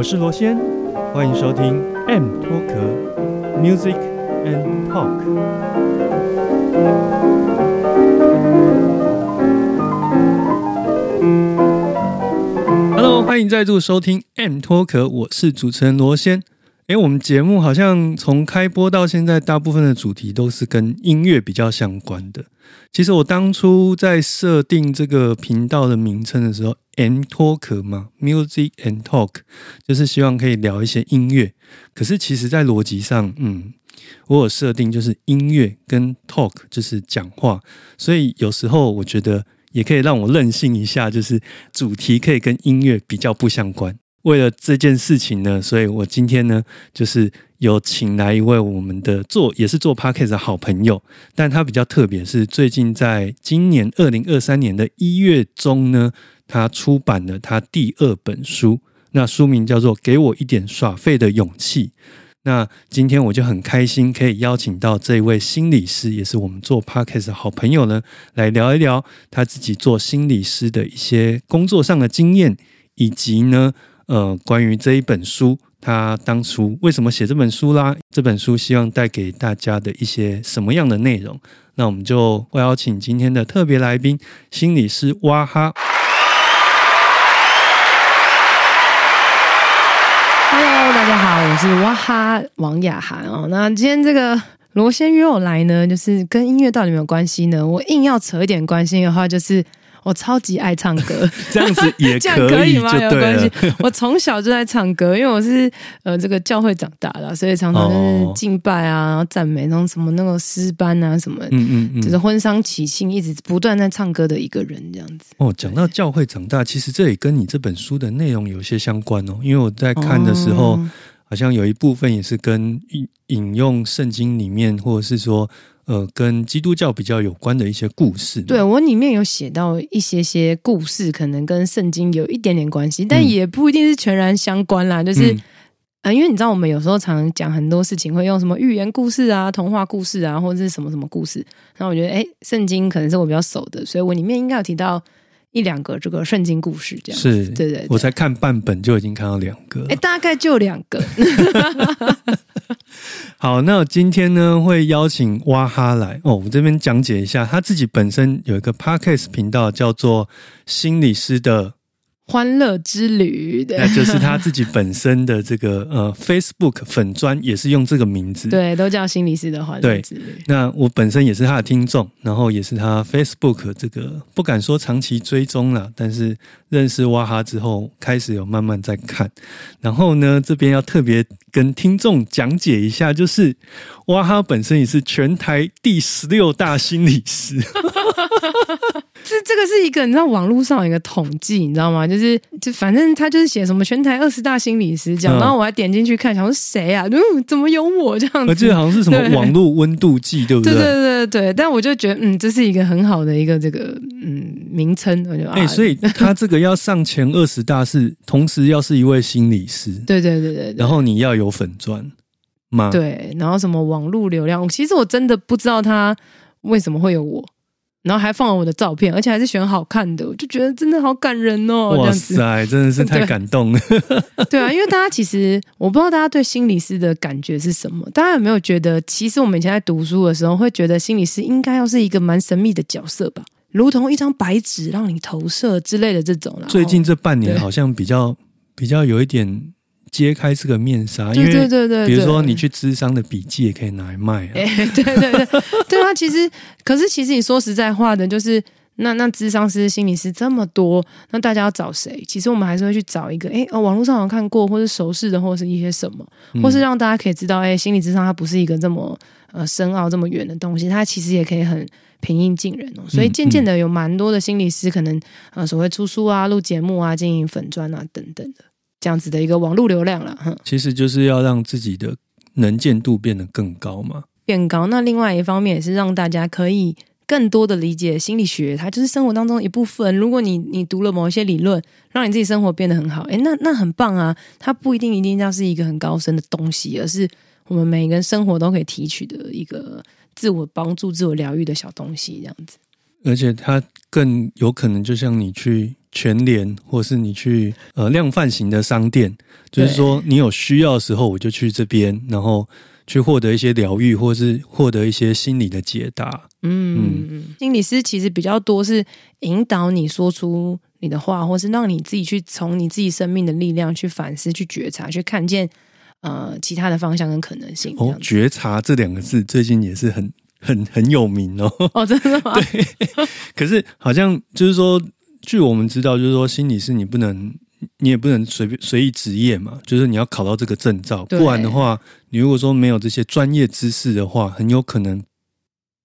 我是罗先，欢迎收听 M 脱壳 Music and Talk。Hello，欢迎再度收听 M 脱壳，我是主持人罗先。诶，我们节目好像从开播到现在，大部分的主题都是跟音乐比较相关的。其实我当初在设定这个频道的名称的时候 and Talk 嘛，Music and Talk，就是希望可以聊一些音乐。可是其实，在逻辑上，嗯，我有设定就是音乐跟 Talk 就是讲话，所以有时候我觉得也可以让我任性一下，就是主题可以跟音乐比较不相关。为了这件事情呢，所以我今天呢，就是有请来一位我们的做也是做 podcast 的好朋友，但他比较特别，是最近在今年二零二三年的一月中呢，他出版了他第二本书，那书名叫做《给我一点耍废的勇气》。那今天我就很开心，可以邀请到这一位心理师，也是我们做 podcast 的好朋友呢，来聊一聊他自己做心理师的一些工作上的经验，以及呢。呃，关于这一本书，他当初为什么写这本书啦？这本书希望带给大家的一些什么样的内容？那我们就邀请今天的特别来宾，心理师哇哈。Hello，大家好，我是哇哈王雅涵哦。那今天这个罗先约我来呢，就是跟音乐到底有没有关系呢？我硬要扯一点关系的话，就是。我超级爱唱歌，这样子也 可以吗？有关系。我从小就在唱歌，因为我是呃这个教会长大的，所以常常就是敬拜啊，然后赞美，然后什么那个诗班啊什么，嗯嗯嗯，就是婚丧喜庆，一直不断在唱歌的一个人这样子。哦，讲到教会长大，其实这也跟你这本书的内容有些相关哦，因为我在看的时候，好像有一部分也是跟引引用圣经里面，或者是说。呃，跟基督教比较有关的一些故事，对我里面有写到一些些故事，可能跟圣经有一点点关系，但也不一定是全然相关啦。就是呃，因为你知道，我们有时候常讲很多事情会用什么寓言故事啊、童话故事啊，或者是什么什么故事。那我觉得，哎，圣经可能是我比较熟的，所以我里面应该有提到。一两个这个圣经故事这样是，对对，我才看半本就已经看到两个，哎，大概就两个。好，那今天呢会邀请哇哈来哦，我这边讲解一下，他自己本身有一个 podcast 频道，叫做心理师的。欢乐之旅，对那就是他自己本身的这个呃，Facebook 粉砖也是用这个名字，对，都叫心理师的欢乐之旅。那我本身也是他的听众，然后也是他 Facebook 这个不敢说长期追踪了，但是认识哇哈之后，开始有慢慢在看。然后呢，这边要特别跟听众讲解一下，就是哇哈本身也是全台第十六大心理师。这这个是一个你知道网络上有一个统计，你知道吗？就是就反正他就是写什么全台二十大心理师讲，然后我还点进去看，想说谁啊？嗯，怎么有我这样子？我记得好像是什么网络温度计，对不对？对对对对。但我就觉得，嗯，这是一个很好的一个这个嗯名称，我觉得。哎，所以他这个要上前二十大是同时要是一位心理师，对对对对。然后你要有粉钻吗？对，然后什么网络流量？其实我真的不知道他为什么会有我。然后还放了我的照片，而且还是选好看的，我就觉得真的好感人哦！哇塞，真的是 太感动了。对啊，因为大家其实我不知道大家对心理师的感觉是什么，大家有没有觉得，其实我们以前在读书的时候，会觉得心理师应该要是一个蛮神秘的角色吧，如同一张白纸让你投射之类的这种。最近这半年好像比较比较有一点。揭开这个面纱，因为比如说你去智商的笔记也可以拿来卖啊。对 对对，对啊，其实可是其实你说实在话的，就是那那智商师、心理师这么多，那大家要找谁？其实我们还是会去找一个，哎哦，网络上好像看过，或是熟识的，或是一些什么，或是让大家可以知道，哎，心理智商它不是一个这么呃深奥、这么远的东西，它其实也可以很平易近人哦。所以渐渐的有蛮多的心理师可能啊，所谓出书啊、录节目啊、经营粉砖啊等等的这样子的一个网络流量了。哼，其实就是要让自己的能见度变得更高嘛，变高。那另外一方面也是让大家可以。更多的理解心理学，它就是生活当中一部分。如果你你读了某一些理论，让你自己生活变得很好，诶，那那很棒啊！它不一定一定要是一个很高深的东西，而是我们每个人生活都可以提取的一个自我帮助、自我疗愈的小东西，这样子。而且它更有可能，就像你去全联，或是你去呃量贩型的商店，就是说你有需要的时候，我就去这边，然后。去获得一些疗愈，或是获得一些心理的解答。嗯嗯，心理师其实比较多是引导你说出你的话，或是让你自己去从你自己生命的力量去反思、去觉察、去看见呃其他的方向跟可能性。哦，觉察这两个字最近也是很很很有名哦。哦，真的吗？对。可是好像就是说，据我们知道，就是说心理师你不能。你也不能随便随意职业嘛，就是你要考到这个证照，不然的话，你如果说没有这些专业知识的话，很有可能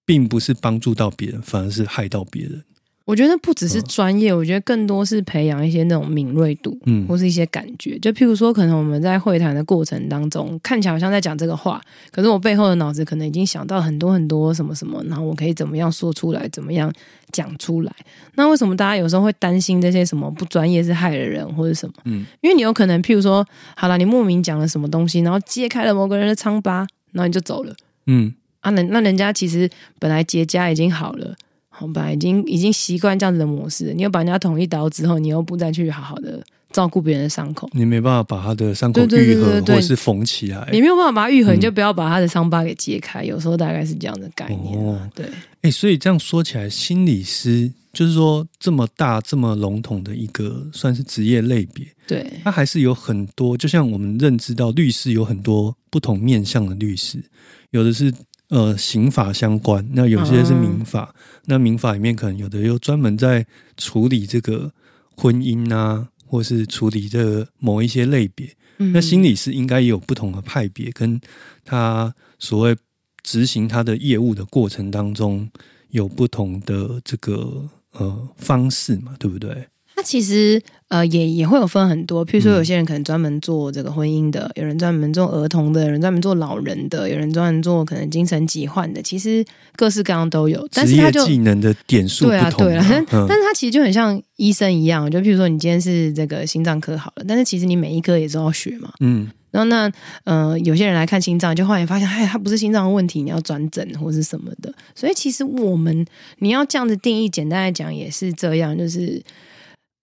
并不是帮助到别人，反而是害到别人。我觉得不只是专业，我觉得更多是培养一些那种敏锐度，嗯，或是一些感觉。就譬如说，可能我们在会谈的过程当中，看起来好像在讲这个话，可是我背后的脑子可能已经想到很多很多什么什么，然后我可以怎么样说出来，怎么样讲出来。那为什么大家有时候会担心这些什么不专业是害了人或者什么？嗯，因为你有可能譬如说，好了，你莫名讲了什么东西，然后揭开了某个人的疮疤，然后你就走了。嗯，啊，那那人家其实本来结痂已经好了。好吧，已经已经习惯这样子的模式。你又把人家捅一刀之后，你又不再去好好的照顾别人的伤口，你没办法把他的伤口愈合或是缝起来。你没有办法把它愈合，你就不要把他的伤疤给揭开。有时候大概是这样的概念。哦，对。哎，所以这样说起来，心理师就是说这么大、这么笼统的一个算是职业类别。对，他还是有很多，就像我们认知到律师有很多不同面向的律师，有的是。呃，刑法相关，那有些是民法，那民法里面可能有的又专门在处理这个婚姻啊，或是处理这个某一些类别。那心理师应该也有不同的派别，跟他所谓执行他的业务的过程当中有不同的这个呃方式嘛，对不对？他其实呃也也会有分很多，譬如说有些人可能专门做这个婚姻的，有人专门做儿童的，有人专门做老人的，有人专门做可能精神疾患的，其实各式各样都有。但是他就技能的点数对啊对啊，但是他其实就很像医生一样，就譬如说你今天是这个心脏科好了，但是其实你每一科也是要学嘛。嗯，然后那呃有些人来看心脏，就后来发现，哎，他不是心脏的问题，你要转诊或是什么的。所以其实我们你要这样子定义，简单来讲也是这样，就是。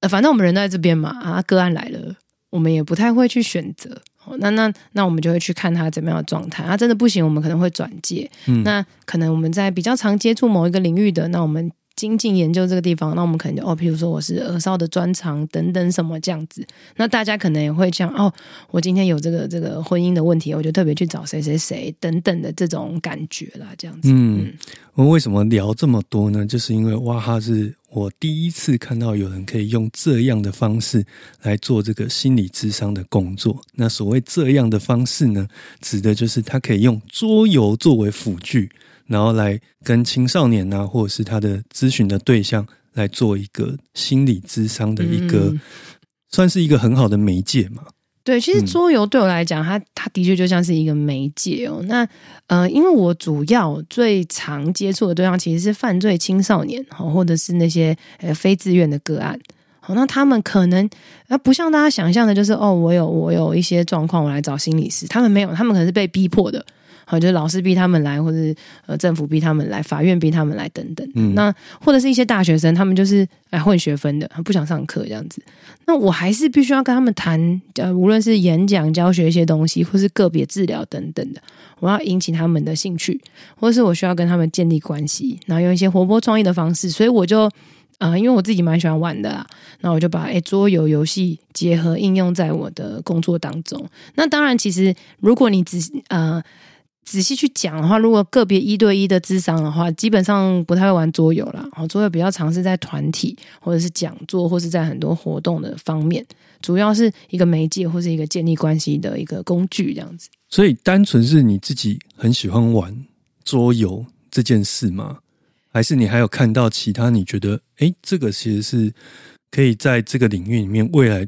呃，反正我们人在这边嘛，啊，个案来了，我们也不太会去选择。那那那我们就会去看他怎么样的状态。啊，真的不行，我们可能会转介。嗯那可能我们在比较常接触某一个领域的，那我们。精进研究这个地方，那我们可能就哦，比如说我是耳少的专长等等什么这样子，那大家可能也会这样哦，我今天有这个这个婚姻的问题，我就特别去找谁谁谁等等的这种感觉啦，这样子。嗯，我们为什么聊这么多呢？就是因为哇哈是我第一次看到有人可以用这样的方式来做这个心理智商的工作。那所谓这样的方式呢，指的就是他可以用桌游作为辅具。然后来跟青少年啊，或者是他的咨询的对象来做一个心理咨商的一个，算是一个很好的媒介嘛。对，其实桌游对我来讲，它它的确就像是一个媒介哦。那呃，因为我主要最常接触的对象其实是犯罪青少年，好，或者是那些呃非自愿的个案。好，那他们可能啊，不像大家想象的，就是哦，我有我有一些状况，我来找心理师。他们没有，他们可能是被逼迫的。好，就是老师逼他们来，或者呃政府逼他们来，法院逼他们来等等。嗯，那或者是一些大学生，他们就是来混学分的，不想上课这样子。那我还是必须要跟他们谈，呃，无论是演讲、教学一些东西，或是个别治疗等等的，我要引起他们的兴趣，或者是我需要跟他们建立关系，然后用一些活泼创意的方式。所以我就啊，因为我自己蛮喜欢玩的啦，那我就把诶桌游游戏结合应用在我的工作当中。那当然，其实如果你只呃。仔细去讲的话，如果个别一对一的智商的话，基本上不太会玩桌游啦。哦，桌游比较尝试在团体或者是讲座，或是在很多活动的方面，主要是一个媒介或是一个建立关系的一个工具这样子。所以，单纯是你自己很喜欢玩桌游这件事吗？还是你还有看到其他你觉得，哎，这个其实是可以在这个领域里面未来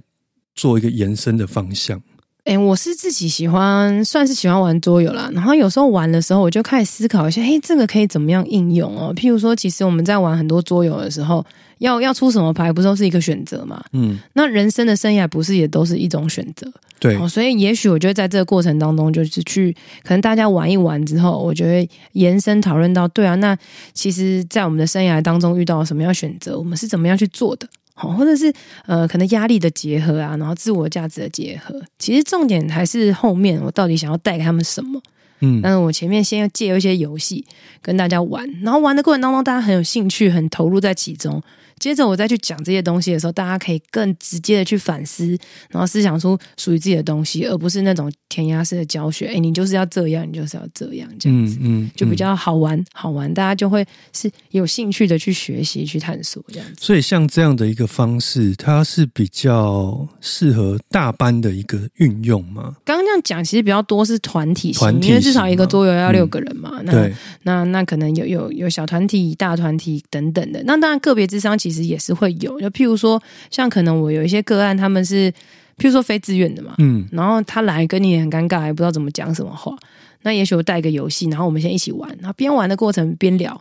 做一个延伸的方向？哎，我是自己喜欢，算是喜欢玩桌游啦。然后有时候玩的时候，我就开始思考一下，嘿，这个可以怎么样应用哦？譬如说，其实我们在玩很多桌游的时候，要要出什么牌，不都是一个选择嘛？嗯，那人生的生涯不是也都是一种选择？对，所以也许我觉得在这个过程当中，就是去可能大家玩一玩之后，我觉得延伸讨论到，对啊，那其实，在我们的生涯当中遇到什么样选择，我们是怎么样去做的？好，或者是呃，可能压力的结合啊，然后自我价值的结合，其实重点还是后面我到底想要带给他们什么？嗯，但是我前面先要借一些游戏跟大家玩，然后玩的过程当中，大家很有兴趣，很投入在其中。接着我再去讲这些东西的时候，大家可以更直接的去反思，然后思想出属于自己的东西，而不是那种填鸭式的教学。哎，你就是要这样，你就是要这样，这样子，嗯，就比较好玩，好玩，大家就会是有兴趣的去学习、去探索这样子。所以，像这样的一个方式，它是比较适合大班的一个运用吗？刚刚这样讲，其实比较多是团体型，因为至少一个桌游要六个人嘛。那那那可能有有有小团体、大团体等等的。那当然，个别智商。其实也是会有，就譬如说，像可能我有一些个案，他们是譬如说非自愿的嘛，嗯，然后他来跟你很尴尬，也不知道怎么讲什么话，那也许我带个游戏，然后我们先一起玩，然后边玩的过程边聊，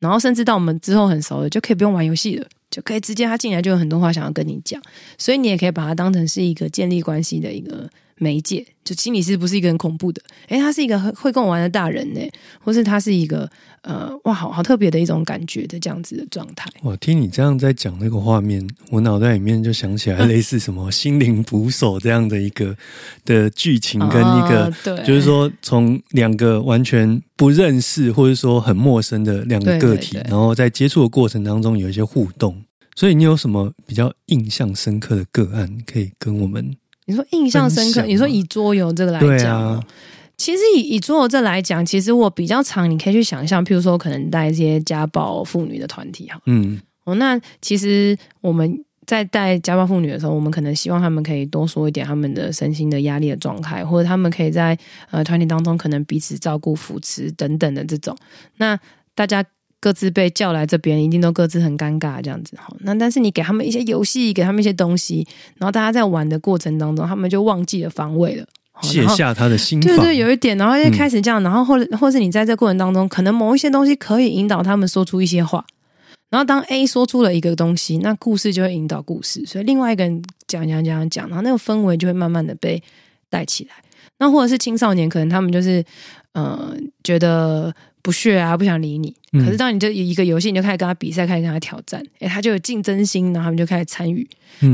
然后甚至到我们之后很熟了，就可以不用玩游戏了，就可以直接他进来就有很多话想要跟你讲，所以你也可以把它当成是一个建立关系的一个。媒介就心理师不是一个很恐怖的，诶，他是一个会跟我玩的大人呢，或是他是一个呃，哇，好好特别的一种感觉的这样子的状态。我听你这样在讲那个画面，我脑袋里面就想起来类似什么心灵捕手这样的一个的剧情，跟一个就是说从两个完全不认识或者说很陌生的两个个体，然后在接触的过程当中有一些互动。所以你有什么比较印象深刻的个案可以跟我们？你说印象深刻？你说以桌游这个来讲，其实以以桌游这来讲，其实我比较常，你可以去想象，譬如说可能带一些家暴妇女的团体哈，嗯，哦，那其实我们在带家暴妇女的时候，我们可能希望他们可以多说一点他们的身心的压力的状态，或者他们可以在呃团体当中可能彼此照顾、扶持等等的这种，那大家。各自被叫来这边，一定都各自很尴尬这样子哈。那但是你给他们一些游戏，给他们一些东西，然后大家在玩的过程当中，他们就忘记了防卫了，卸下他的心对对，有一点，然后就开始这样，然后或者或是你在这过程当中，可能某一些东西可以引导他们说出一些话。然后当 A 说出了一个东西，那故事就会引导故事，所以另外一个人讲讲讲讲，然后那个氛围就会慢慢的被带起来。那或者是青少年，可能他们就是呃觉得。不屑啊，不想理你。可是当你就一个游戏，你就开始跟他比赛，开始跟他挑战，哎，他就有竞争心，然后他们就开始参与。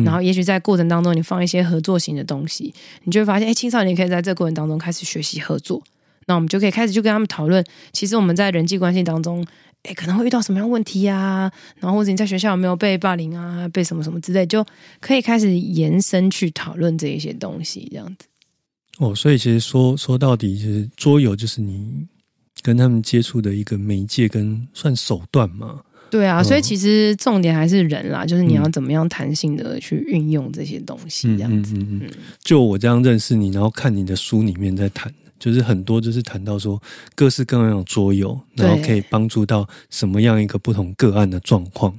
然后也许在过程当中，你放一些合作型的东西，你就会发现，哎，青少年可以在这个过程当中开始学习合作。那我们就可以开始就跟他们讨论，其实我们在人际关系当中，哎，可能会遇到什么样问题呀？然后或者你在学校有没有被霸凌啊，被什么什么之类，就可以开始延伸去讨论这一些东西，这样子。哦，所以其实说说到底，其实桌游就是你。跟他们接触的一个媒介跟算手段嘛？对啊，所以其实重点还是人啦，就是你要怎么样弹性的去运用这些东西，这样子。嗯嗯就我这样认识你，然后看你的书里面在谈，就是很多就是谈到说各式各样的桌游，然后可以帮助到什么样一个不同个案的状况。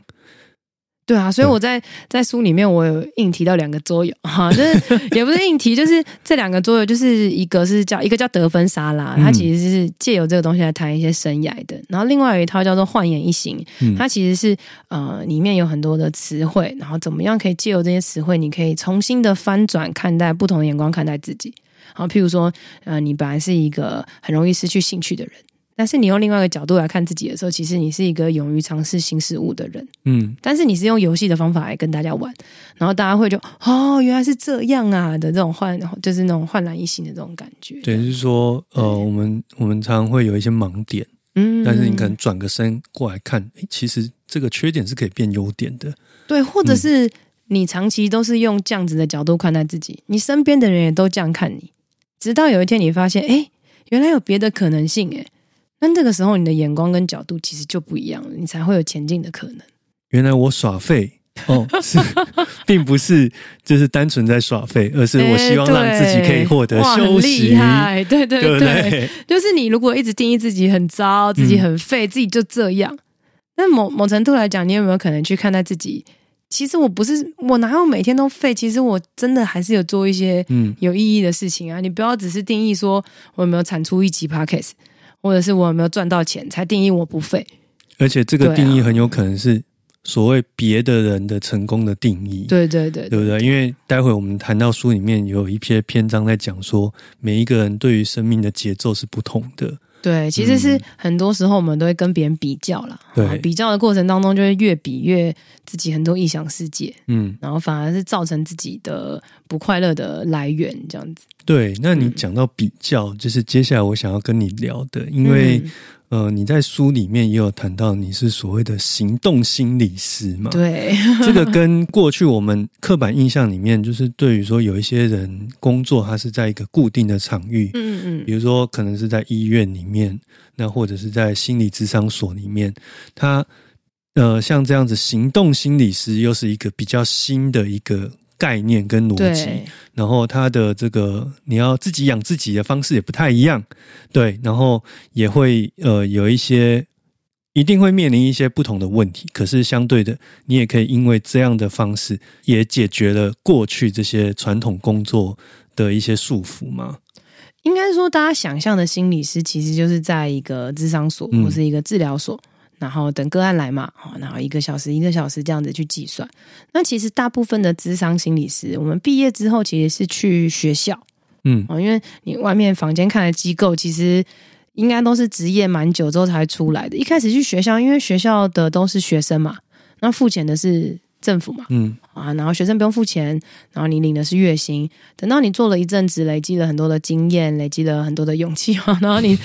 对啊，所以我在在书里面我有硬提到两个桌游哈，就是 也不是硬提，就是这两个桌游，就是一个是叫一个叫得分沙拉，它其实是借由这个东西来谈一些生涯的，然后另外有一套叫做焕颜一行，它其实是呃里面有很多的词汇，然后怎么样可以借由这些词汇，你可以重新的翻转看待不同的眼光看待自己，好，譬如说呃你本来是一个很容易失去兴趣的人。但是你用另外一个角度来看自己的时候，其实你是一个勇于尝试新事物的人。嗯，但是你是用游戏的方法来跟大家玩，然后大家会就哦，原来是这样啊的这种焕，就是那种焕然一新的这种感觉。对，就是说，呃，我们我们常常会有一些盲点，嗯，但是你可能转个身过来看，哎，其实这个缺点是可以变优点的。对，或者是你长期都是用这样子的角度看待自己，你身边的人也都这样看你，直到有一天你发现，哎，原来有别的可能性，哎。那这个时候，你的眼光跟角度其实就不一样了，你才会有前进的可能。原来我耍废哦，是，并不是就是单纯在耍废，而是我希望让自己可以获得哇休很息，厉害，对对对对，对？就是你如果一直定义自己很糟，自己很废，自己就这样，那某某程度来讲，你有没有可能去看待自己？其实我不是，我哪有每天都废？其实我真的还是有做一些嗯，有意义的事情啊！你不要只是定义说我有没有产出一集 podcast，或者是我有没有赚到钱才定义我不废。而且这个定义很有可能是所谓别的人的成功的定义，对对对对不对？因为待会我们谈到书里面有一篇篇章在讲说，每一个人对于生命的节奏是不同的，对，其实是很多时候我们都会跟别人比较啦，比较的过程当中就会越比越自己很多异想世界，嗯，然后反而是造成自己的不快乐的来源，这样子。对。那你嗯讲到比较，就是接下来我想要跟你聊的，因为、嗯呃，你在书里面也有谈到你是所谓的行动心理师嘛？对，这个跟过去我们刻板印象里面，就是对于说有一些人工作，他是在一个固定的场域，嗯嗯比如说可能是在医院里面，那或者是在心理咨商所里面，他呃像这样子，行动心理师又是一个比较新的一个概念跟逻辑，然后他的这个你要自己养自己的方式也不太一样，对，然后也会呃有一些一定会面临一些不同的问题，可是相对的，你也可以因为这样的方式，也解决了过去这些传统工作的一些束缚嘛。应该说，大家想象的心理师其实就是在一个智商所嗯。或是一个治疗所，然后等个案来嘛，好，然后一个小时一个小时这样子去计算。那其实大部分的智商心理师，我们毕业之后其实是去学校嗯哦，因为你外面房间看的机构其实。应该都是职业蛮久之后才出来的。一开始去学校，因为学校的都是学生嘛，那付钱的是政府嘛，嗯啊，然后学生不用付钱，然后你领的是月薪。等到你做了一阵子，累积了很多的经验，累积了很多的勇气嘛，然后你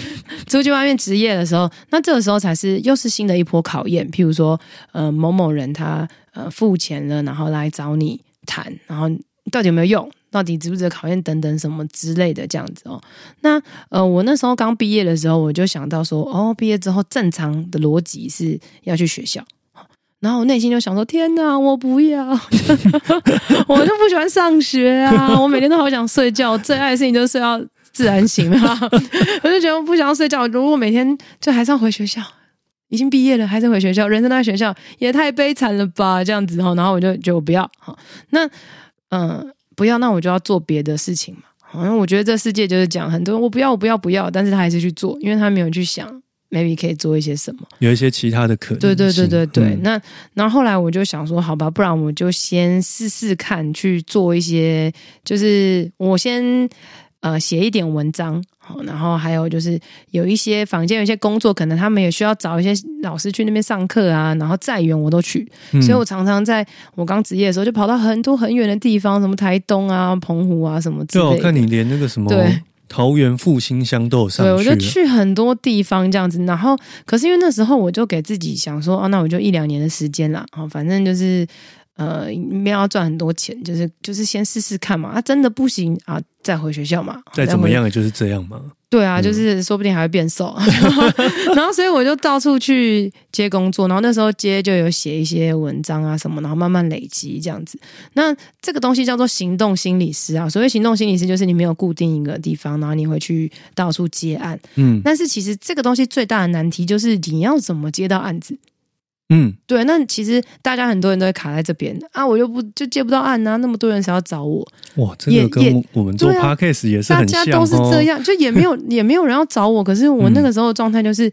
出去外面职业的时候，那这个时候才是又是新的一波考验。譬如说，呃，某某人他呃付钱了，然后来找你谈，然后到底有没有用？到底值不值得考验等等什么之类的这样子哦。那呃，我那时候刚毕业的时候，我就想到说，哦，毕业之后正常的逻辑是要去学校。然后我内心就想说：天哪，我不要，我就不喜欢上学啊！我每天都好想睡觉，最爱的事情就是睡到自然醒啊！我就觉得不想要睡觉，如果每天就还是要回学校，已经毕业了还是回学校，人生在学校，也太悲惨了吧？这样子哈，然后我就觉得我不要好，那嗯、不要，那我就要做别的事情嘛。好像我觉得这世界就是讲很多我不要我不要不要，但是他还是去做，因为他没有去想 maybe 可以做一些什么。有一些其他的可能。对对对对对，嗯那然后后来我就想说，好吧，不然我就先试试看去做一些，就是我先呃写一点文章，好，然后还有就是有一些房间有一些工作，可能他们也需要找一些老师去那边上课啊，然后再远我都去，嗯所以我常常在我刚职业的时候就跑到很多很远的地方，什么台东啊、澎湖啊什么之，类的。我看你连那个什么对桃园复兴乡都有上对，我。就去很多地方这样子，然后可是因为那时候我就给自己想说，哦，那我就一两年的时间啦，哦，反正就是呃没有要赚很多钱，就是就是先试试看嘛，啊，真的不行啊，再回学校嘛，再怎么回样就是这样嘛。对啊，嗯就是说不定还会变瘦，然后所以我就到处去接工作，然后那时候接就有写一些文章啊什么，然后慢慢累积这样子。那这个东西叫做行动心理师啊，所谓行动心理师就是你没有固定一个地方，然后你会去到处接案。嗯但是其实这个东西最大的难题就是你要怎么接到案子。嗯，对，那其实大家很多人都会卡在这边啊，我又不就接不到案啊，那么多人想要找我，哇，这个跟我我们做 podcast 也是大家都是哦这样，就也没有 也没有人要找我。可是我嗯那个时候的状态就是、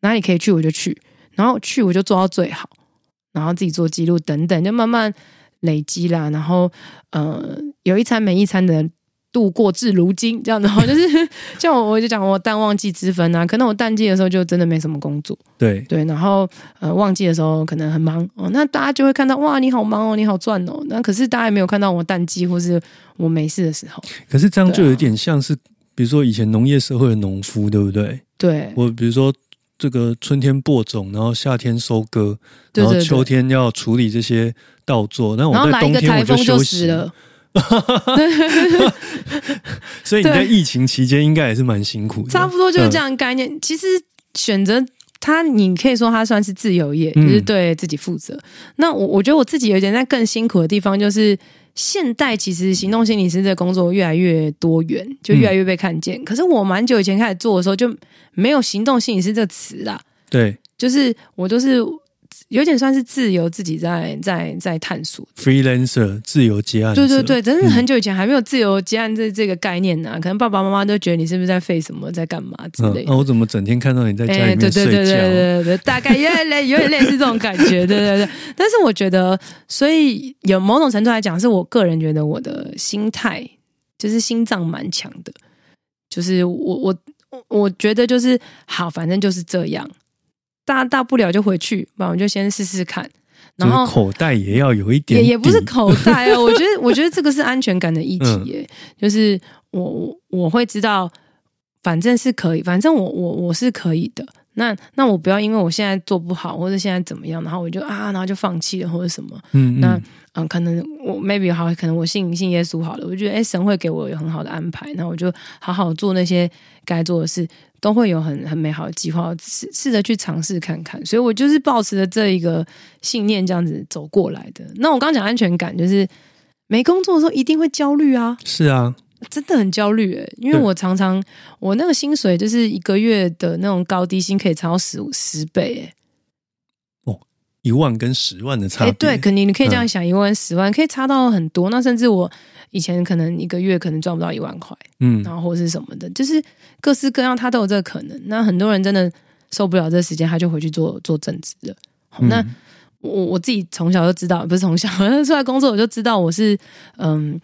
哪里可以去我就去，然后去我就做到最好，然后自己做记录等等，就慢慢累积啦。然后呃，有一餐没一餐的度过至如今这样的话，就是像我我就讲我淡旺季之分啊，可能我淡季的时候就真的没什么工作，对，对，然后呃旺季的时候可能很忙哦，那大家就会看到哇你好忙哦，你好赚哦，那可是大家也没有看到我淡季或是我没事的时候，可是这样就有点像是，比如说以前农业社会的农夫，对不对？对。我比如说这个春天播种，然后夏天收割，然后秋天要处理这些稻作，那我在冬天我就死休息。了，所以你在疫情期间应该也是蛮辛苦的，差不多就是这样。概念。其实选择他你可以说他算是自由业，嗯就是对自己负责。那我我觉得我自己有点在更辛苦的地方，就是现代其实行动心理师这个工作越来越多元，就越来越被看见。可是我蛮久以前开始做的时候，就没有行动心理师这个词啦，对就是我都是有点算是自由自己在在在探索。，freelancer 自由接案者，对对对，真是很久以前还没有自由接案这这个概念呢、可能爸爸妈妈都觉得你是不是在废什么，在干嘛之类，的。嗯那、我怎么整天看到你在家哎，里面对对对对睡觉？对对对，大概有点类有点类似这种感觉，对对对。但是我觉得，所以有某种程度来讲，是我个人觉得我的心态就是心脏蛮强的，就是我我我我觉得就是好，反正就是这样，大大不了就回去，不然我就先试试看，然后就是口袋也要有一点，也也不是口袋哦，我觉得我觉得这个是安全感的议题 嗯耶，就是我我我会知道，反正是可以，反正我我我是可以的。那那我不要因为我现在做不好，或者现在怎么样，然后我就啊，然后就放弃了或者什么。嗯，嗯那嗯，可能我 maybe 好，可能我信信耶稣好了，我觉得哎，神会给我有很好的安排，那我就好好做那些该做的事，都会有很很美好的计划，试试着去尝试看看。所以我就是抱持着这一个信念这样子走过来的。那我刚刚讲安全感，就是没工作的时候一定会焦虑啊，是啊，真的很焦虑诶，因为我常常我那个薪水就是一个月的那种高低薪可以差到十十倍诶。一万跟十万的差哎，别，对，肯定你可以这样嗯想，一万、十万可以差到很多。那甚至我以前可能一个月可能赚不到一万块，嗯然后或是什么的，就是各式各样，他都有这个可能。那很多人真的受不了这时间，他就回去做做正职了。好那嗯我我自己从小就知道，不是从小 出来工作我就知道我是嗯。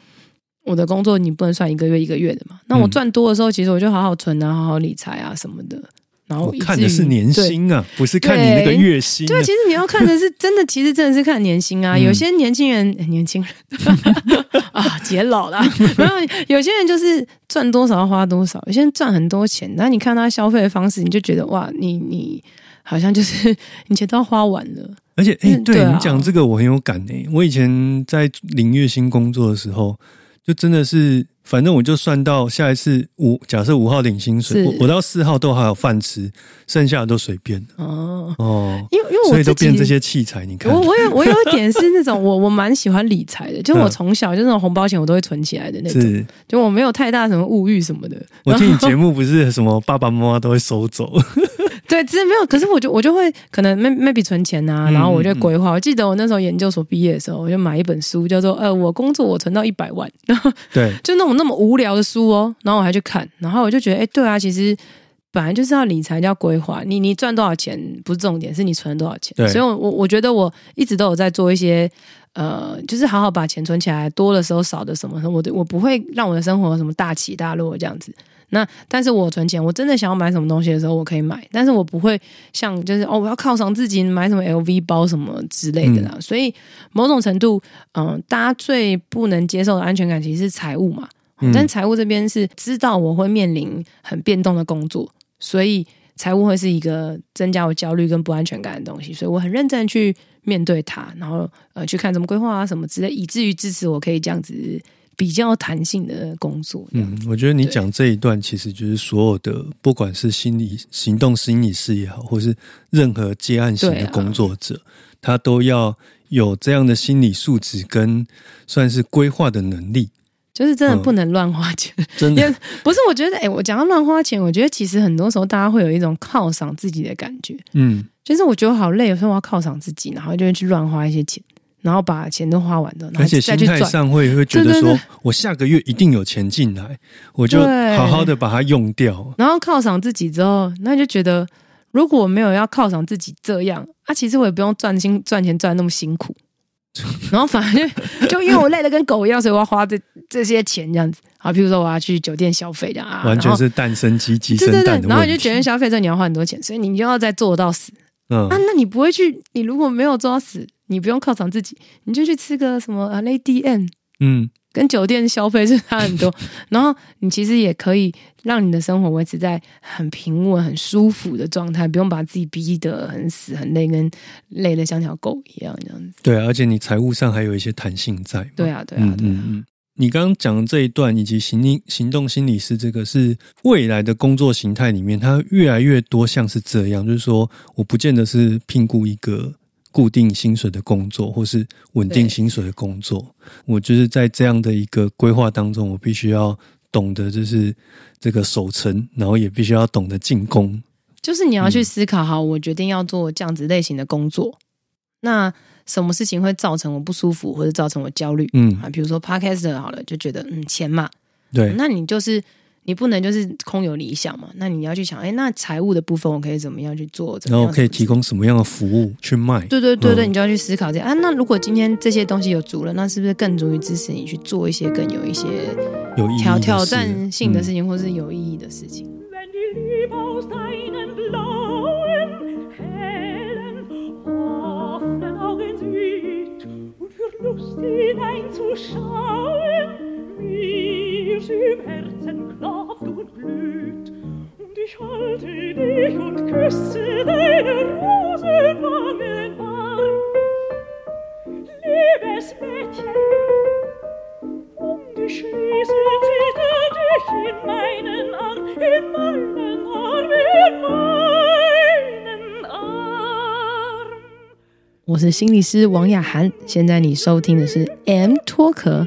我的工作你不能算一个月一个月的嘛？那我嗯赚多的时候，其实我就好好存啊，好好理财啊什么的。然后看的是年薪啊，不是看你那个月薪啊。对，其实你要看的是真的，其实真的是看年薪啊。嗯有些年轻人，呃年轻人啊，姐老了。然后有些人就是赚多少花多少，有些人赚很多钱，然后你看他消费的方式，你就觉得哇，你你好像就是你钱都要花完了。而且，哎、对嗯对啊你讲这个我很有感诶、我以前在领月薪工作的时候，就真的是，反正我就算到下一次五，假设五号领薪水，我我到四号都还有饭吃，剩下的都随便。哦，哦。因为因为所以我自己都变这些器材，你看，我我有我有一点是那种我我蛮喜欢理财的，就是我嗯从小就那种红包钱我都会存起来的那种，是。就我没有太大什么物欲什么的。我听你节目不是什么爸爸妈妈都会收走，对，只是没有。可是我就我就会可能 may- maybe 存钱呐、嗯然后我就规划。我记得我那时候研究所毕业的时候，我就买一本书，叫做《呃，我工作我存到一百万》，然后对，就那种那么无聊的书哦，然后我还去看，然后我就觉得，哎，对啊，其实本来就是要理财，就要规划。你你赚多少钱不是重点，是你存多少钱。所以我，我我觉得我一直都有在做一些。呃，就是好好把钱存起来，多的时候少的什么，我的我不会让我的生活有什么大起大落这样子。那但是我存钱，我真的想要买什么东西的时候，我可以买，但是我不会像就是哦，我要犒赏自己买什么 LV 包什么之类的啦。所以某种程度，嗯、大家最不能接受的安全感其实是财务嘛。嗯但财务这边是知道我会面临很变动的工作，所以财务会是一个增加我焦虑跟不安全感的东西，所以我很认真去面对它，然后呃去看怎么规划啊什么之类，以至于支持我可以这样子比较弹性的工作。嗯，嗯，我觉得你讲这一段，其实就是所有的，不管是心理行动心理师也好，或是任何接案型的工作者，他都要有这样的心理素质跟算是规划的能力。就是真的嗯不能乱花钱。真的，不是，我觉得，哎、我讲到乱花钱，我觉得其实很多时候大家会有一种犒赏自己的感觉，嗯，就是我觉得好累，有时候我要犒赏自己，然后就会去乱花一些钱，然后把钱都花完了，而且心。态上会会觉得说对对对，我下个月一定有钱进来，我就好好的把它用掉。然后犒赏自己之后，那你就觉得，如果我没有要犒赏自己这样啊，其实我也不用赚辛赚钱赚那么辛苦。然后反而就 就因为我累得跟狗一样，所以我要花这这些钱这样子啊。譬如说我要去酒店消费这样啊，完全是蛋生鸡，鸡对对对。然后你就酒店消费之后你要花很多钱，所以你就要再做到死嗯啊。那你不会去，你如果没有做到死，你不用犒赏自己，你就去吃个什么啊 Lady M。嗯，跟酒店消费是差很多，然后你其实也可以让你的生活维持在很平稳、很舒服的状态，不用把自己逼得很死、很累，跟累得像条狗一样这样子。对啊，而且你财务上还有一些弹性在嘛。对啊，对啊，嗯对啊。嗯嗯。你刚刚讲的这一段，以及行动行动心理师这个，是未来的工作形态里面，它越来越多像是这样，就是说，我不见得是聘雇一个固定薪水的工作，或是稳定薪水的工作，我就是在这样的一个规划当中，我必须要懂得就是这个守成，然后也必须要懂得进攻。就是你要去思考，好，我决定要做这样子类型的工作，那。什么事情会造成我不舒服，或者造成我焦虑？嗯啊，比如说 podcast 好了，就觉得嗯钱嘛，对，那你就是你不能就是空有理想嘛，那你要去想，哎，那财务的部分我可以怎么样去做？然后可以提供什么样的服务去卖？对对对对，你就要去思考这样啊。那如果今天这些东西有足了，那是不是更足以支持你去做一些更有一些有挑挑战性的事情，或是有意义的事情 frisch im Herzen klopft und blüht, und ich halte dich und küsse deine Rosenwangen warm. Liebes Mädchen, und ich schließe dich in meinen Arm, in meinen Arm, in meinen Arm. 我是心理师王雅涵，现在你收听的是 M 脱壳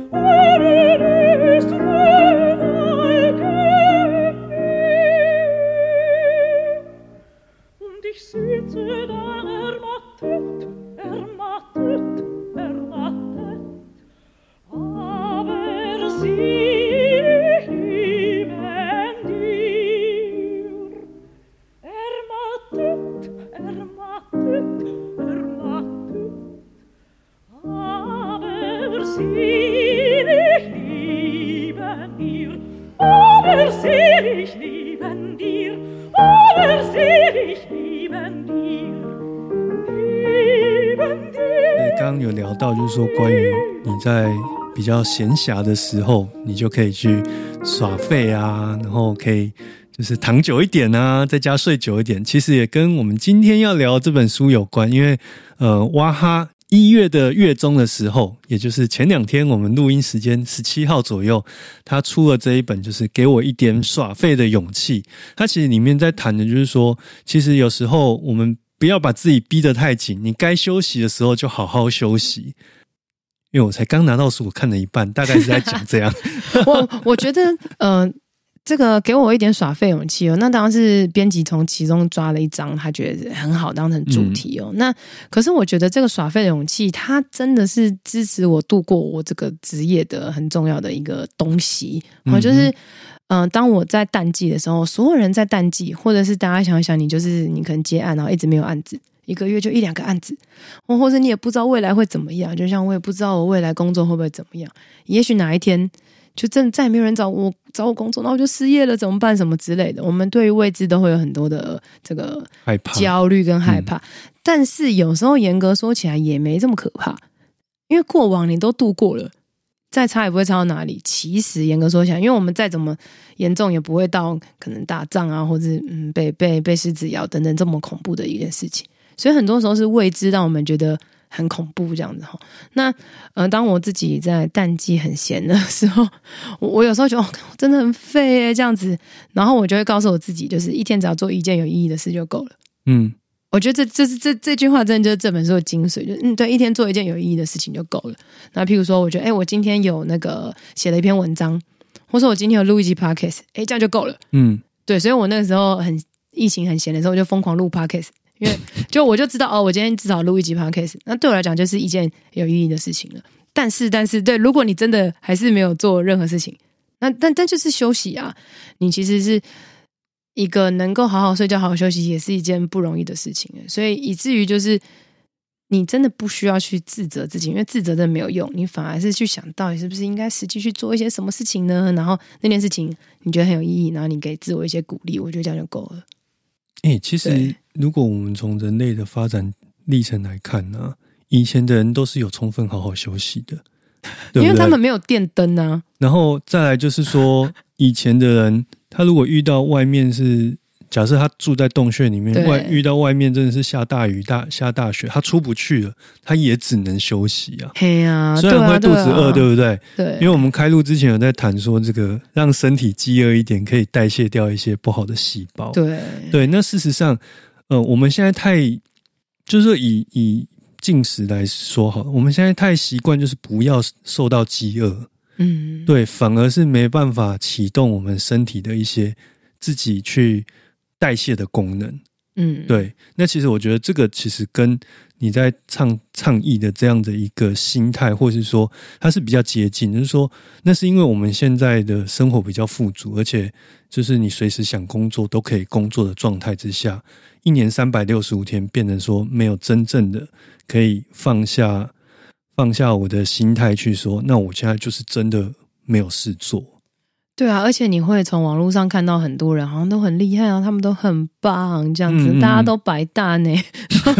比较闲暇的时候，你就可以去耍废啊，然后可以就是躺久一点啊，在家睡久一点。其实也跟我们今天要聊这本书有关，因为呃，哇哈一月的月中的时候，也就是前两天我们录音时间十七号左右，他出了这一本，就是给我一点耍废的勇气。他其实里面在谈的就是说，其实有时候我们不要把自己逼得太紧，你该休息的时候就好好休息。因为我才刚拿到书，我看了一半，大概是在讲这样。我我觉得，呃，这个给我一点耍废勇气哦。那当然是编辑从其中抓了一张，他觉得很好当成主题哦。那可是我觉得这个耍废的勇气，它真的是支持我度过我这个职业的很重要的一个东西。我就是，嗯，当我在淡季的时候，所有人在淡季，或者是大家想一想，你就是你可能接案，然后一直没有案子。一个月就一两个案子，或或者你也不知道未来会怎么样，就像我也不知道我未来工作会不会怎么样。也许哪一天就真再也没有人找我找我工作，那我就失业了，怎么办？什么之类的。我们对于未知都会有很多的这个害怕、焦虑跟害怕。但是有时候严格说起来也没这么可怕，因为过往你都度过了，再差也不会差到哪里。其实严格说起来，因为我们再怎么严重，也不会到可能打仗啊，或者嗯被被被狮子咬等等这么恐怖的一件事情。所以很多时候是未知，让我们觉得很恐怖这样子哈。那呃，当我自己在淡季很闲的时候，我我有时候觉得真的很废耶，这样子，然后我就会告诉我自己，就是一天只要做一件有意义的事就够了。嗯，我觉得这这是这这句话真的就是这本书的精髓，就嗯，对，一天做一件有意义的事情就够了。那譬如说，我觉得哎，我今天有那个写了一篇文章，或者我今天有录一集 podcast，哎，这样就够了。嗯，对，所以我那个时候很疫情很闲的时候，我就疯狂录 podcast。因为就我就知道哦，我今天至少录一集 podcast，那对我来讲就是一件有意义的事情了。但是，但是，对，如果你真的还是没有做任何事情，那但但就是休息啊。你其实是一个能够好好睡觉、好好休息，也是一件不容易的事情。所以以至于就是你真的不需要去自责自己，因为自责真的没有用。你反而是去想到底是不是应该实际去做一些什么事情呢？然后那件事情你觉得很有意义，然后你给自我一些鼓励，我觉得这样就够了。哎，其实如果我们从人类的发展历程来看呢，以前的人都是有充分好好休息的，对对因为他们没有电灯啊。然后再来就是说，以前的人他如果遇到外面是。假设他住在洞穴里面，外遇到外面真的是下大雨、大下大雪，他出不去了，他也只能休息啊。嘿呀，虽然对啊会肚子饿，对对不对？啊对，因为我们开路之前有在谈说，这个让身体饥饿一点，可以代谢掉一些不好的细胞。对对，那事实上，呃，我们现在太就是说以以进食来说好，我们现在太习惯就是不要受到饥饿，嗯，对，反而是没办法启动我们身体的一些自己去代谢的功能。嗯，对，那其实我觉得这个其实跟你在倡倡议的这样的一个心态，或是说它是比较接近，就是说那是因为我们现在的生活比较富足，而且就是你随时想工作都可以工作的状态之下，一年三百六十五天变成说没有真正的可以放下放下我的心态去说，那我现在就是真的没有事做。对啊，而且你会从网络上看到很多人好像都很厉害啊，他们都很棒，这样子，大家都白搭呢，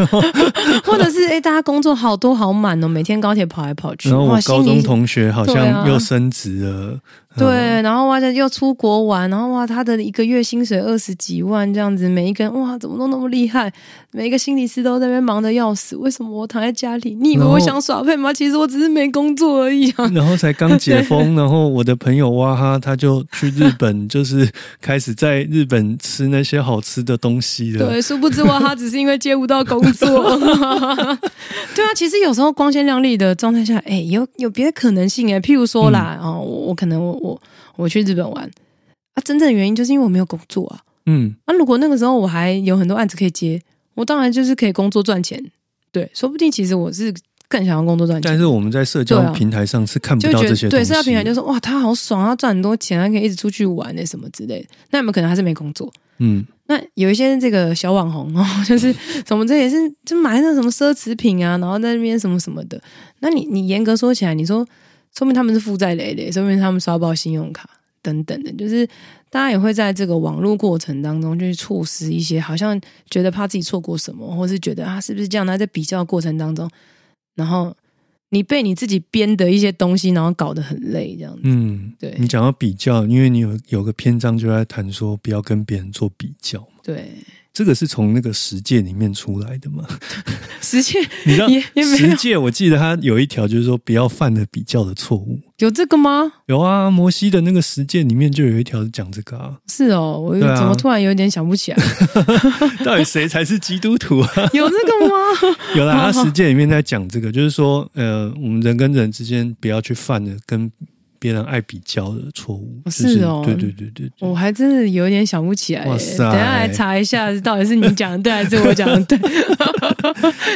或者是哎、大家工作好多好满哦，每天高铁跑来跑去，哇，然后我高中同学好像又升职了，对，嗯然后哇，又出国玩，然后哇，他的一个月薪水二十几万这样子，每一个人哇，怎么都那么厉害？每一个心理师都在那边忙的要死，为什么我躺在家里？你以为我想耍废吗？其实我只是没工作而已啊。然后才刚解封，然后我的朋友哇哈，他就去日本，就是开始在日本吃那些好吃的东西了。对，殊不知哇，哈只是因为接不到工作。对啊，其实有时候光鲜亮丽的状态下，哎，有有别的可能性哎，譬如说啦，嗯哦，我我可能我我我去日本玩啊，真正的原因就是因为我没有工作啊。嗯，啊，如果那个时候我还有很多案子可以接，我当然就是可以工作赚钱。对，说不定其实我是更想要工作赚钱。但是我们在社交平台上是看不到这些对社交平台就说哇，他好爽，他赚很多钱，他可以一直出去玩的什么之类的。那有没有可能还是没工作？嗯，那有一些这个小网红哦，就是什么这也是就买那什么奢侈品啊，然后在那边什么什么的。那你你严格说起来，你说说明他们是负债累累，说明他们刷爆信用卡等等的，就是大家也会在这个网络过程当中，就是错失一些，好像觉得怕自己错过什么，或是觉得啊是不是这样？那在比较过程当中，然后你被你自己编的一些东西，然后搞得很累，这样子。嗯，对你讲到比较，因为你有有个篇章就在谈说不要跟别人做比较嘛，对，这个是从那个十诫里面出来的吗？实际 你知道也也十诫，我记得它有一条就是说不要犯了比较的错误。有这个吗？有啊，摩西的那个十诫里面就有一条是讲这个啊，是哦，我怎么突然有点想不起来？到底谁才是基督徒啊？有这个吗？有啦，他实践里面在讲这个，就是说，呃，我们人跟人之间不要去犯的跟别人爱比较的错误。就是哦对对对对对我还真的有点想不起来。哇塞等下来查一下，到底是你讲的 对还是我讲的对？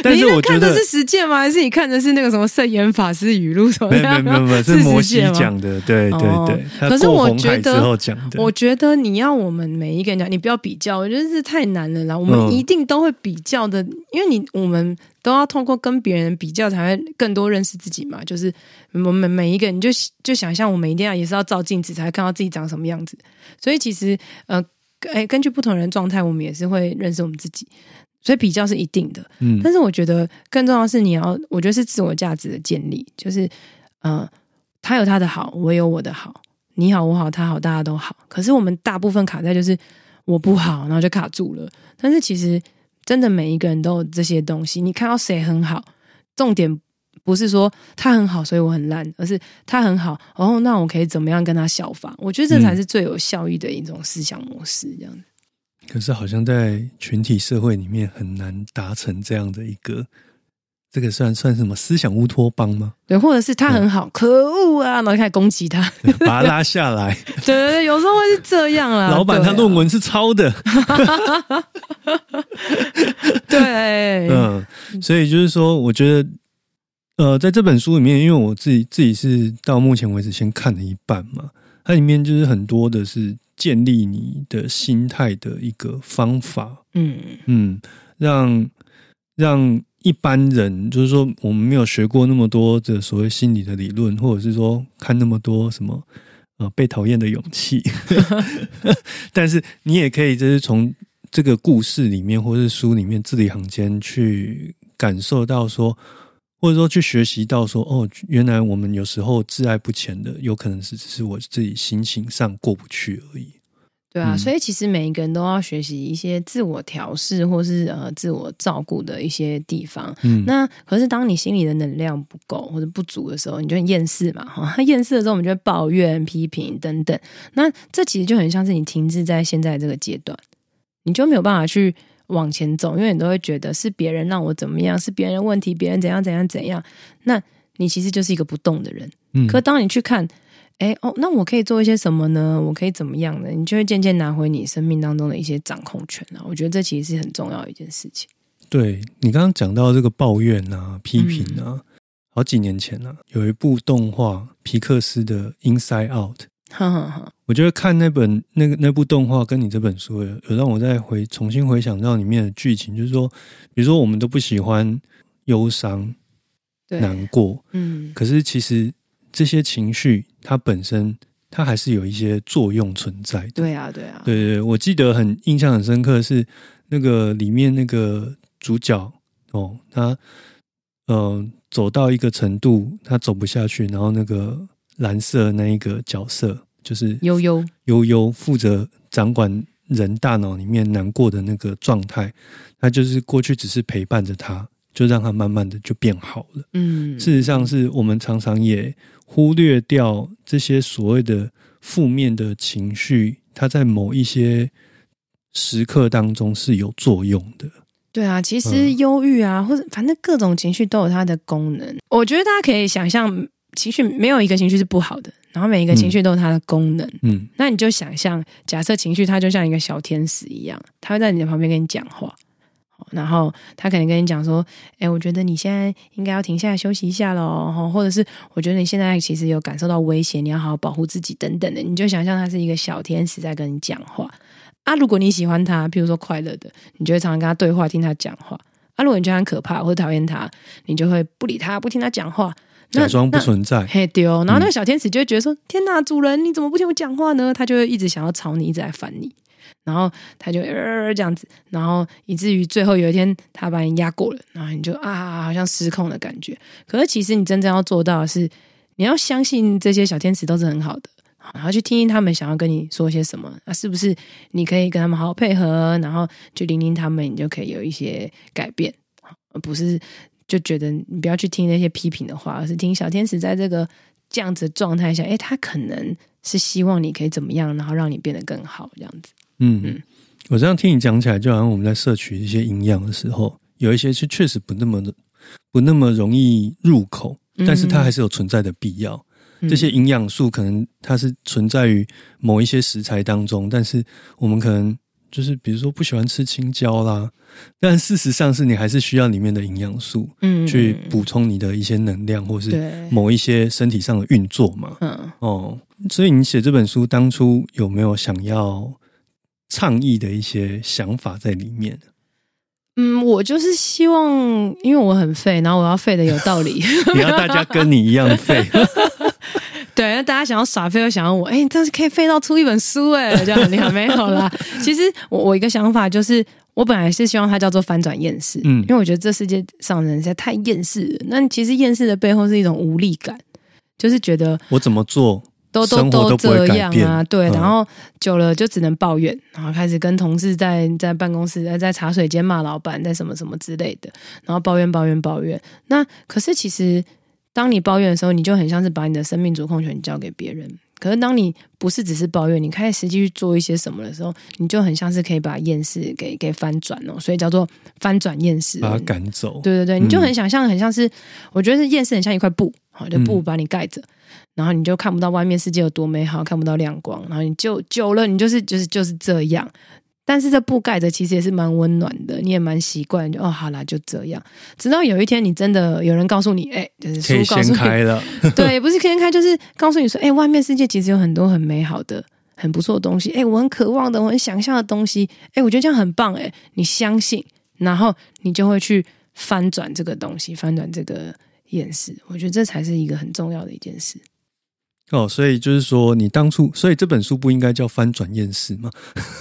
但是我觉得你看的是实践吗？还是你看的是那个什么圣严法师语录什么没的？有没有没 是摩西讲的，对对哦对。可是我觉得我觉得你要我们每一个人讲，你不要比较，我觉得这太难了啦。我们嗯一定都会比较的，因为你我们都要通过跟别人比较，才会更多认识自己嘛。就是我们每一个人就就想象，我们一定要也是要照镜子才会看到自己长什么样子。所以其实呃，哎，根据不同人的状态，我们也是会认识我们自己。所以比较是一定的，嗯但是我觉得更重要的是你要，我觉得是自我价值的建立，就是呃，他有他的好，我有我的好，你好我好他好大家都好。可是我们大部分卡在就是我不好，然后就卡住了。但是其实真的每一个人都有这些东西，你看到谁很好，重点不是说他很好，所以我很烂，而是他很好，然哦，那我可以怎么样跟他效仿？我觉得这才是最有效益的一种思想模式，这样子。可是好像在群体社会里面很难达成这样的一个，这个算算什么思想乌托邦吗？对，或者是他很好，可恶啊，然后开始攻击他。把他拉下来，对对对，有时候会是这样啦。老板他论文是抄的，对，嗯，所以就是说，我觉得，呃，在这本书里面，因为我自己自己是到目前为止先看了一半嘛，它里面就是很多的是建立你的心态的一个方法，嗯嗯，让让一般人，就是说我们没有学过那么多的所谓心理的理论，或者是说看那么多什么呃被讨厌的勇气，但是你也可以就是从这个故事里面或是书里面字里行间去感受到说，或者说去学习到说，哦，原来我们有时候自爱不浅的，有可能是只是我自己心情上过不去而已。对啊，嗯所以其实每一个人都要学习一些自我调试或是呃自我照顾的一些地方。嗯，那可是当你心里的能量不够或者不足的时候，你就很厌世嘛，哈，厌世的时候我们就会抱怨、批评等等。那这其实就很像是你停滞在现在这个阶段，你就没有办法去往前走，因为你都会觉得是别人让我怎么样，是别人的问题，别人怎样怎样怎样。那你其实就是一个不动的人。嗯可当你去看，哎哦，那我可以做一些什么呢？我可以怎么样呢？你就会渐渐拿回你生命当中的一些掌控权啊！我觉得这其实是很重要的一件事情。对你刚刚讲到这个抱怨啊、批评嗯啊，好几年前啊，有一部动画皮克斯的《Inside Out 》，哈哈哈，我觉得看那本那个那部动画跟你这本书有有让我再回重新回想到里面的剧情，就是说，比如说我们都不喜欢忧伤、难过，嗯，可是其实这些情绪它本身它还是有一些作用存在的。对啊，对啊，对对对，我记得很印象很深刻的是那个里面那个主角哦，他呃走到一个程度，他走不下去，然后那个蓝色那一个角色就是悠悠，悠悠负责掌管人大脑里面难过的那个状态，他就是过去只是陪伴着他，就让他慢慢的就变好了。嗯，事实上，是我们常常也忽略掉这些所谓的负面的情绪，它在某一些时刻当中是有作用的。对啊，其实嗯忧郁啊，或者反正各种情绪都有它的功能。我觉得大家可以想象，情绪没有一个情绪是不好的，然后每一个情绪都有它的功能。嗯那你就想象，假设情绪它就像一个小天使一样，它会在你的旁边跟你讲话，然后他可能跟你讲说：“哎，我觉得你现在应该要停下来休息一下喽，或者是我觉得你现在其实有感受到威胁，你要好好保护自己等等的。”你就想象他是一个小天使在跟你讲话啊。如果你喜欢他，譬如说快乐的，你就会常常跟他对话，听他讲话啊。如果你觉得他很可怕或者讨厌他，你就会不理他，不听他讲话，那假装不存在。嘿丢，然后那个小天使就会觉得说：“天哪，主人你怎么不听我讲话呢？”他就会一直想要吵你，一直在烦你，然后他就呃这样子，然后以至于最后有一天他把你压过了，然后你就啊好像失控的感觉。可是其实你真正要做到的是，你要相信这些小天使都是很好的，然后去听听他们想要跟你说些什么，啊，是不是你可以跟他们好好配合，然后去聆听他们，你就可以有一些改变，不是就觉得你不要去听那些批评的话，而是听小天使在这个这样子的状态下，诶，他可能是希望你可以怎么样，然后让你变得更好，这样子。嗯嗯，我这样听你讲起来，就好像我们在摄取一些营养的时候，有一些是确实不那么的不那么容易入口，但是它还是有存在的必要。嗯这些营养素可能它是存在于某一些食材当中，但是我们可能就是比如说不喜欢吃青椒啦，但事实上是你还是需要里面的营养素嗯去补充你的一些能量，或是，某一些身体上的运作嘛。嗯。哦，所以你写这本书当初有没有想要倡议的一些想法在里面？嗯，我就是希望，因为我很废，然后我要废的有道理。你要大家跟你一样废，对，那大家想要耍废，又想要我，哎、但是可以废到出一本书，哎，这样很厉害。没有啦，其实我我一个想法就是，我本来是希望它叫做翻转厌世，嗯因为我觉得这世界上人实在太厌世了。那其实厌世的背后是一种无力感，就是觉得我怎么做都都都这样啊，对，嗯然后久了就只能抱怨，然后开始跟同事在在办公室在在茶水间骂老板，在什么什么之类的，然后抱怨抱怨抱怨。那可是其实当你抱怨的时候，你就很像是把你的生命主控权交给别人。可是当你不是只是抱怨，你开始实际去做一些什么的时候，你就很像是可以把厌世给给翻转哦，所以叫做翻转厌世。把它赶走？对对对，嗯你就很想象，很像是，我觉得是厌世很像一块布，好，就布嗯把你盖着，然后你就看不到外面世界有多美好，看不到亮光，然后你就久了，你就是就是就是这样。但是这布盖着其实也是蛮温暖的，你也蛮习惯，就哦好啦，就这样。直到有一天，你真的有人告诉你，哎，就是可以掀书告诉你，开了，对，不是先开，就是告诉你说，哎，外面世界其实有很多很美好的、很不错的东西，哎，我很渴望的，我很想象的东西，哎，我觉得这样很棒，哎，你相信，然后你就会去翻转这个东西，翻转这个厌世。我觉得这才是一个很重要的一件事。哦，所以就是说，你当初，所以这本书不应该叫翻转厌世吗？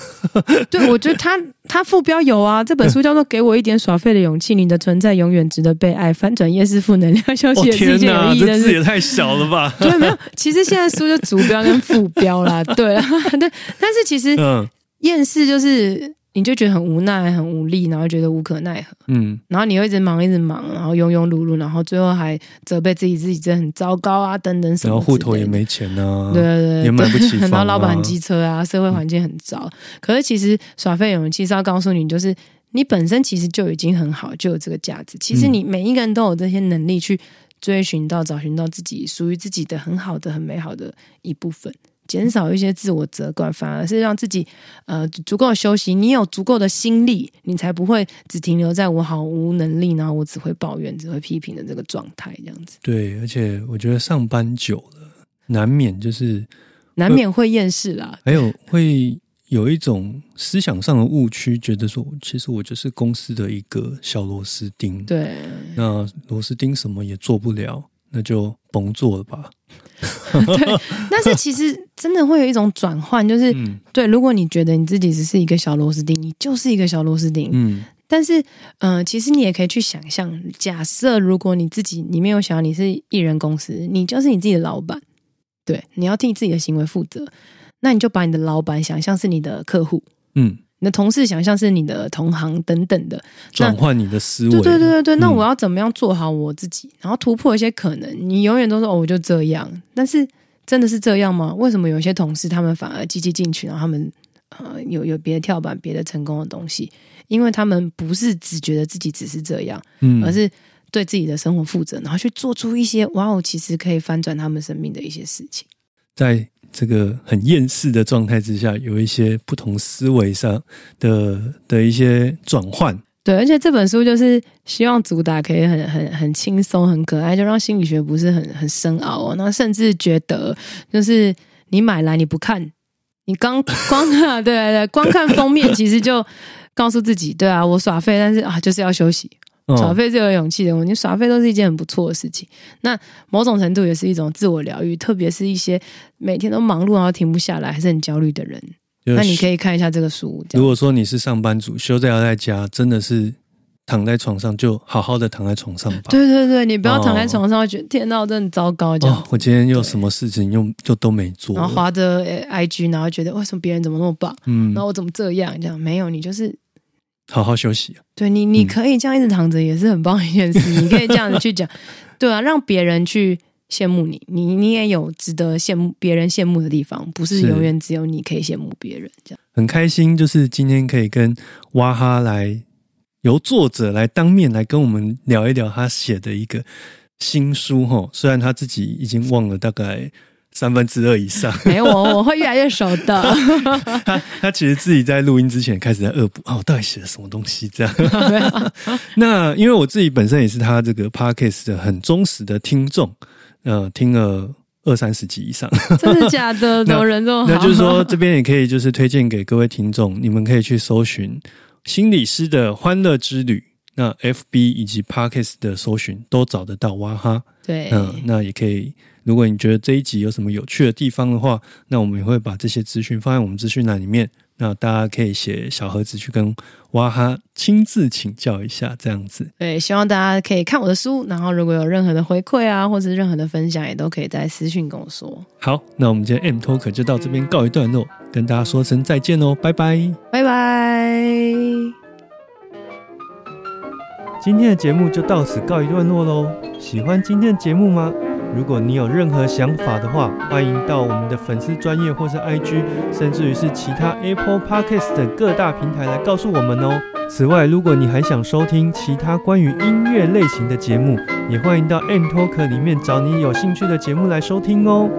对，我觉得他他副标有啊，这本书叫做《给我一点耍废的勇气》，你的存在永远值得被爱。翻转厌世，负能量，消息也是一件有意义的事。也太小了吧？对，没有。其实现在书就主标跟副标啦，对，对。但是其实，嗯，厌世就是。你就觉得很无奈、很无力，然后觉得无可奈何，嗯，然后你又一直忙、一直忙，然后庸庸碌碌，然后最后还责备自己，自己真的很糟糕啊，等等什么。然后户头也没钱啊，对对对，也买不起 然后老板很机车啊，社会环境很糟。可是其实耍废勇气是要告诉你，就是你本身其实就已经很好，就有这个价值。其实你每一个人都有这些能力去追寻到、找寻到自己属于自己的很好的、很美好的一部分。减少一些自我责怪，反而是让自己呃足够休息。你有足够的心力，你才不会只停留在我毫无能力，然后我只会抱怨、只会批评的这个状态，这样子。对，而且我觉得上班久了，难免就是难免会厌世啦。还有会有一种思想上的误区，觉得说其实我就是公司的一个小螺丝钉。对，那螺丝钉什么也做不了，那就甭做了吧。对，但是其实真的会有一种转换，就是对，如果你觉得你自己只是一个小螺丝钉，你就是一个小螺丝钉。嗯，但是，嗯，其实你也可以去想象，假设如果你自己你没有想你是艺人公司，你就是你自己的老板，对，你要替自己的行为负责，那你就把你的老板想象是你的客户，嗯。你的同事想象是你的同行等等的，转换你的思维。对对对对对，那我要怎么样做好我自己，然后突破一些可能？你永远都说哦，我就这样，但是真的是这样吗？为什么有些同事他们反而积极进取，然后他们呃有有别的跳板、别的成功的东西？因为他们不是只觉得自己只是这样，嗯，而是对自己的生活负责，然后去做出一些哇哦，其实可以翻转他们生命的一些事情。在这个很厌世的状态之下，有一些不同思维上的的一些转换。对，而且这本书就是希望主打可以很很很轻松、很可爱，就让心理学不是很很深奥哦。那甚至觉得，就是你买来你不看，你刚 光看，对对，光看封面，其实就告诉自己，对啊，我耍废，但是啊，就是要休息。耍废是有勇气的，你耍废都是一件很不错的事情。那某种程度也是一种自我疗愈，特别是一些每天都忙碌然后停不下来，还是很焦虑的人。那你可以看一下这个书。如果说你是上班族，休假在家，真的是躺在床上就好好的躺在床上吧。对对对，你不要躺在床上，觉得天哪，真的糟糕。这样，我今天又什么事情又就都没做，然后划着 IG，然后觉得为什么别人怎么那么棒？嗯，然后我怎么这样？这样没有，你就是。好好休息。对你，你可以这样一直躺着，也是很棒一件事。你可以这样子去讲，对啊，让别人去羡慕你，你你也有值得羡慕别人羡慕的地方，不是永远只有你可以羡慕别人。这样很开心，就是今天可以跟哇哈来由作者来当面来跟我们聊一聊他写的一个新书哈。虽然他自己已经忘了大概。三分之二以上，没有我，我会越来越熟的。他他其实自己在录音之前开始在恶补啊，我到底写了什么东西？这样。那因为我自己本身也是他这个 podcast 的很忠实的听众，呃，听了二三十集以上。真的假的？怎么人这么好？那就是说，这边也可以就是推荐给各位听众，你们可以去搜寻心理师的欢乐之旅。那 FB 以及 Parkes 的搜寻都找得到哇哈。对，嗯，那也可以。如果你觉得这一集有什么有趣的地方的话，那我们也会把这些资讯放在我们资讯栏里面。那大家可以写小盒子去跟哇哈亲自请教一下，这样子。对，希望大家可以看我的书，然后如果有任何的回馈啊，或者任何的分享，也都可以在私讯跟我说。好，那我们今天 M Talk 就到这边告一段落，跟大家说声再见哦，拜拜，拜拜。今天的节目就到此告一段落喽。喜欢今天的节目吗？如果你有任何想法的话，欢迎到我们的粉丝专业或是 IG，甚至于是其他 Apple Podcast 的各大平台来告诉我们哦。此外，如果你还想收听其他关于音乐类型的节目，也欢迎到 N Talk 里面找你有兴趣的节目来收听哦。